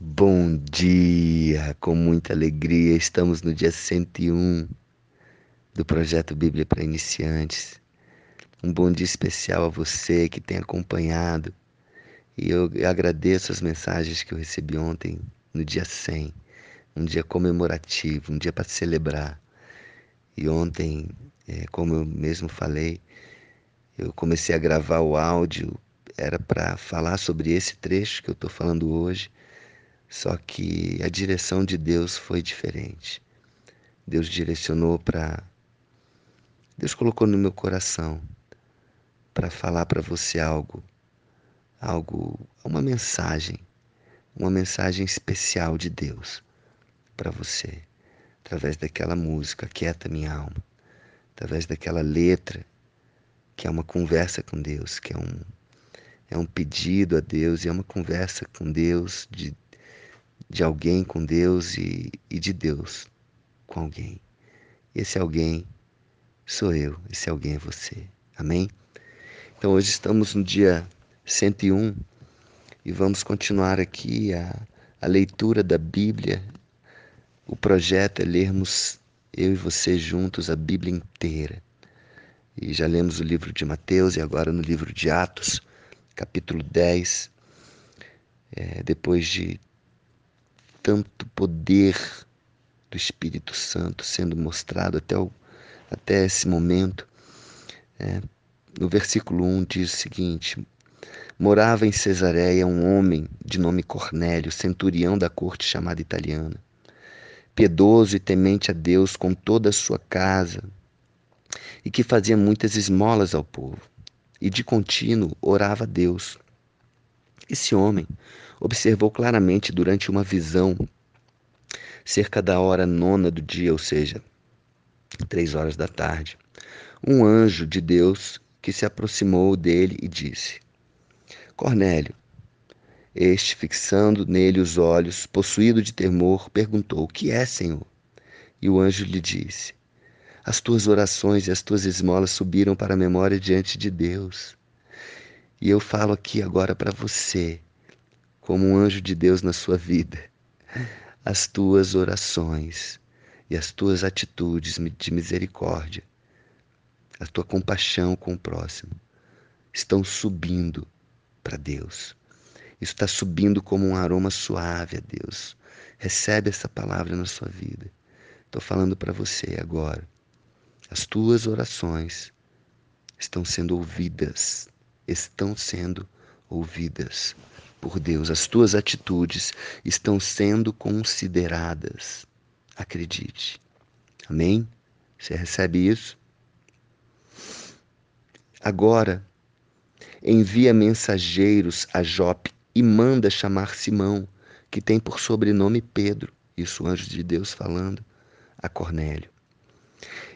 Bom dia! Com muita alegria, estamos no dia 101 do projeto Bíblia para Iniciantes. Um bom dia especial a você que tem acompanhado. E eu agradeço as mensagens que eu recebi ontem, no dia 100. Um dia comemorativo, um dia para celebrar. E ontem, é, como eu mesmo falei, eu comecei a gravar o áudio, era para falar sobre esse trecho que eu estou falando hoje só que a direção de Deus foi diferente. Deus direcionou para. Deus colocou no meu coração para falar para você algo, algo, uma mensagem, uma mensagem especial de Deus para você, através daquela música, Quieta Minha Alma, através daquela letra, que é uma conversa com Deus, que é um, é um pedido a Deus e é uma conversa com Deus de de alguém com Deus e, e de Deus com alguém. Esse alguém sou eu, esse alguém é você. Amém? Então hoje estamos no dia 101 e vamos continuar aqui a, a leitura da Bíblia. O projeto é lermos eu e você juntos a Bíblia inteira. E já lemos o livro de Mateus e agora no livro de Atos, capítulo 10. É, depois de tanto poder do Espírito Santo sendo mostrado até, o, até esse momento. É, no versículo 1 diz o seguinte: Morava em Cesareia um homem de nome Cornélio, centurião da corte chamada italiana, piedoso e temente a Deus com toda a sua casa, e que fazia muitas esmolas ao povo, e de contínuo orava a Deus. Esse homem observou claramente durante uma visão, cerca da hora nona do dia, ou seja, três horas da tarde, um anjo de Deus que se aproximou dele e disse: Cornélio. Este, fixando nele os olhos, possuído de temor, perguntou: O que é, Senhor? E o anjo lhe disse: As tuas orações e as tuas esmolas subiram para a memória diante de Deus. E eu falo aqui agora para você, como um anjo de Deus na sua vida, as tuas orações e as tuas atitudes de misericórdia, a tua compaixão com o próximo, estão subindo para Deus. Isso está subindo como um aroma suave a Deus. Recebe essa palavra na sua vida. Estou falando para você agora. As tuas orações estão sendo ouvidas, estão sendo ouvidas por Deus, as tuas atitudes estão sendo consideradas. Acredite. Amém? Você recebe isso? Agora, envia mensageiros a Jope e manda chamar Simão, que tem por sobrenome Pedro, isso o anjo de Deus falando a Cornélio.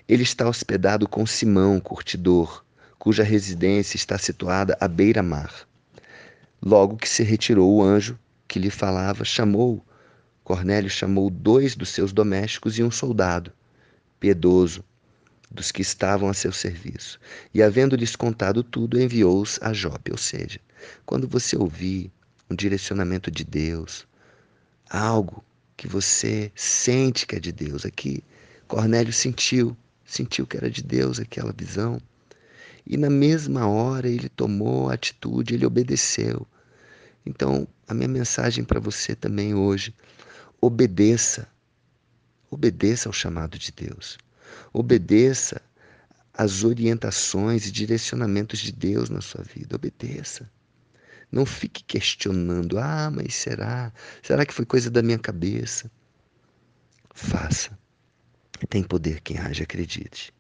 Ele está hospedado com Simão, curtidor, cuja residência está situada à beira-mar. Logo que se retirou o anjo que lhe falava, chamou. Cornélio chamou dois dos seus domésticos e um soldado, piedoso, dos que estavam a seu serviço. E, havendo-lhes contado tudo, enviou-os a Jope. Ou seja, quando você ouvir um direcionamento de Deus, algo que você sente que é de Deus, aqui Cornélio sentiu, sentiu que era de Deus aquela visão. E na mesma hora ele tomou a atitude, ele obedeceu. Então, a minha mensagem para você também hoje, obedeça. Obedeça ao chamado de Deus. Obedeça às orientações e direcionamentos de Deus na sua vida. Obedeça. Não fique questionando: ah, mas será? Será que foi coisa da minha cabeça? Faça. Tem poder quem age, acredite.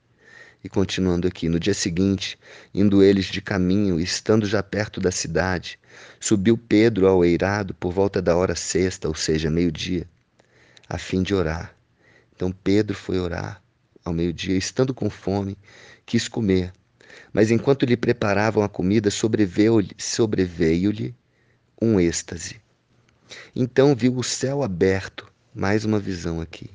E continuando aqui, no dia seguinte, indo eles de caminho, estando já perto da cidade, subiu Pedro ao eirado por volta da hora sexta, ou seja, meio-dia, a fim de orar. Então Pedro foi orar ao meio-dia, estando com fome, quis comer. Mas enquanto lhe preparavam a comida, sobreveio-lhe sobreveio um êxtase. Então viu o céu aberto, mais uma visão aqui.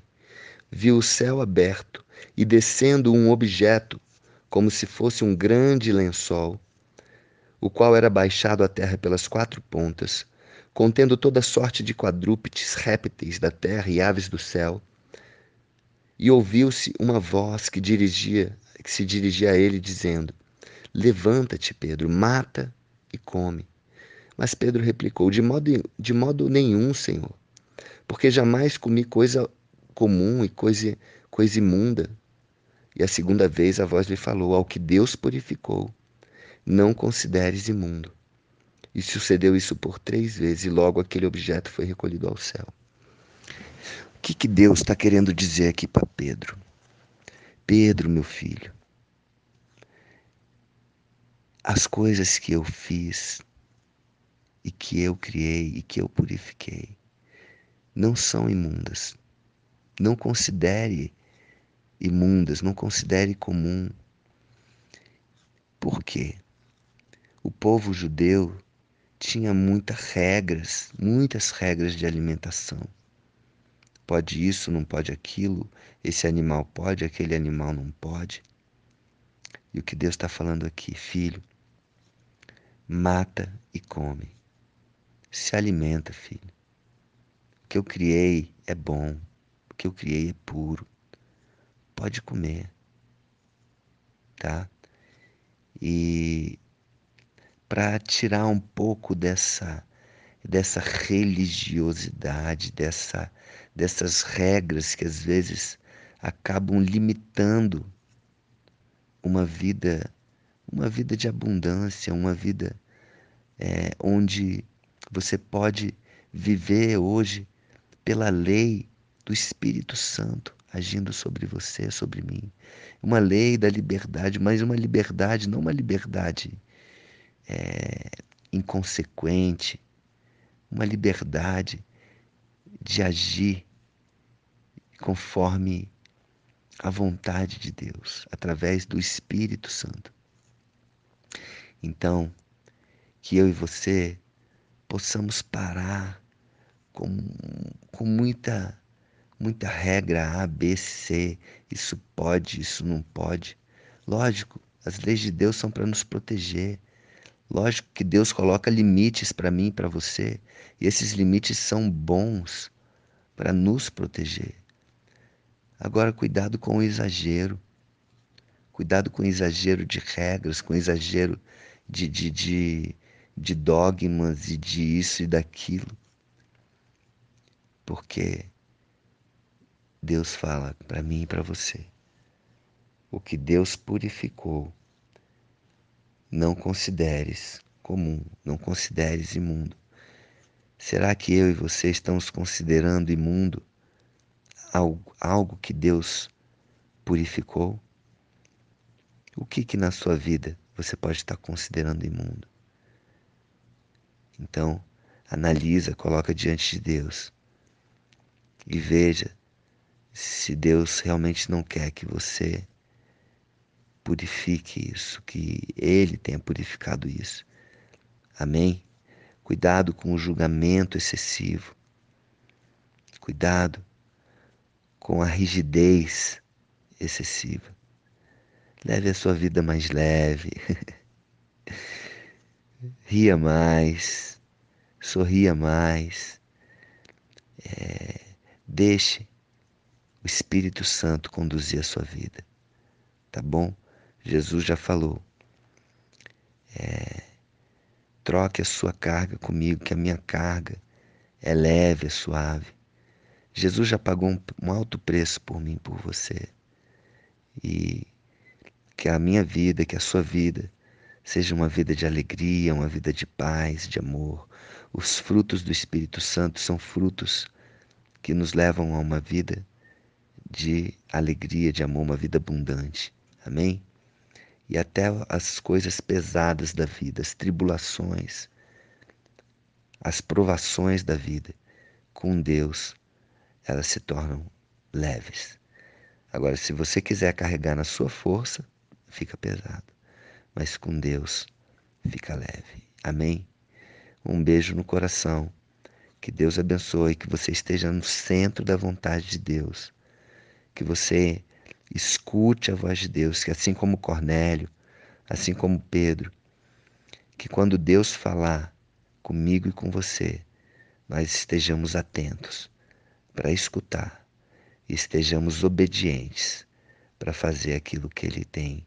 Viu o céu aberto e descendo um objeto, como se fosse um grande lençol, o qual era baixado à terra pelas quatro pontas, contendo toda sorte de quadrúpedes, répteis da terra e aves do céu. E ouviu-se uma voz que dirigia, que se dirigia a ele dizendo: Levanta-te, Pedro, mata e come. Mas Pedro replicou: De modo, de modo nenhum, Senhor, porque jamais comi coisa comum e coisa, coisa imunda. E a segunda vez a voz lhe falou: Ao que Deus purificou, não consideres imundo. E sucedeu isso por três vezes, e logo aquele objeto foi recolhido ao céu. O que, que Deus está querendo dizer aqui para Pedro? Pedro, meu filho, as coisas que eu fiz e que eu criei e que eu purifiquei não são imundas. Não considere imundas, não considere comum. Por quê? O povo judeu tinha muitas regras, muitas regras de alimentação. Pode isso, não pode aquilo, esse animal pode, aquele animal não pode. E o que Deus está falando aqui, filho, mata e come. Se alimenta, filho. O que eu criei é bom, o que eu criei é puro. Pode comer, tá? E para tirar um pouco dessa dessa religiosidade, dessa dessas regras que às vezes acabam limitando uma vida uma vida de abundância, uma vida é, onde você pode viver hoje pela lei do Espírito Santo agindo sobre você, sobre mim. Uma lei da liberdade, mas uma liberdade, não uma liberdade é, inconsequente, uma liberdade de agir conforme a vontade de Deus, através do Espírito Santo. Então, que eu e você possamos parar com, com muita, muita regra A, B, C, isso pode, isso não pode. Lógico, as leis de Deus são para nos proteger, Lógico que Deus coloca limites para mim e para você, e esses limites são bons para nos proteger. Agora, cuidado com o exagero. Cuidado com o exagero de regras, com o exagero de, de, de, de dogmas e de isso e daquilo. Porque Deus fala para mim e para você. O que Deus purificou, não consideres comum, não consideres imundo. Será que eu e você estamos considerando imundo algo, algo que Deus purificou? O que que na sua vida você pode estar considerando imundo? Então, analisa, coloca diante de Deus e veja se Deus realmente não quer que você purifique isso, que Ele tenha purificado isso. Amém? Cuidado com o julgamento excessivo. Cuidado com a rigidez excessiva. Leve a sua vida mais leve. Ria mais. Sorria mais. É, deixe o Espírito Santo conduzir a sua vida. Tá bom? Jesus já falou. É, troque a sua carga comigo, que a minha carga é leve, é suave. Jesus já pagou um, um alto preço por mim, por você. E que a minha vida, que a sua vida, seja uma vida de alegria, uma vida de paz, de amor. Os frutos do Espírito Santo são frutos que nos levam a uma vida de alegria, de amor, uma vida abundante. Amém? e até as coisas pesadas da vida, as tribulações, as provações da vida, com Deus, elas se tornam leves. Agora, se você quiser carregar na sua força, fica pesado, mas com Deus fica leve. Amém? Um beijo no coração. Que Deus abençoe, que você esteja no centro da vontade de Deus. Que você Escute a voz de Deus, que assim como Cornélio, assim como Pedro, que quando Deus falar comigo e com você, nós estejamos atentos para escutar e estejamos obedientes para fazer aquilo que Ele tem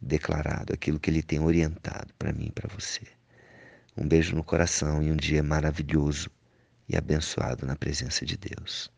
declarado, aquilo que Ele tem orientado para mim e para você. Um beijo no coração e um dia maravilhoso e abençoado na presença de Deus.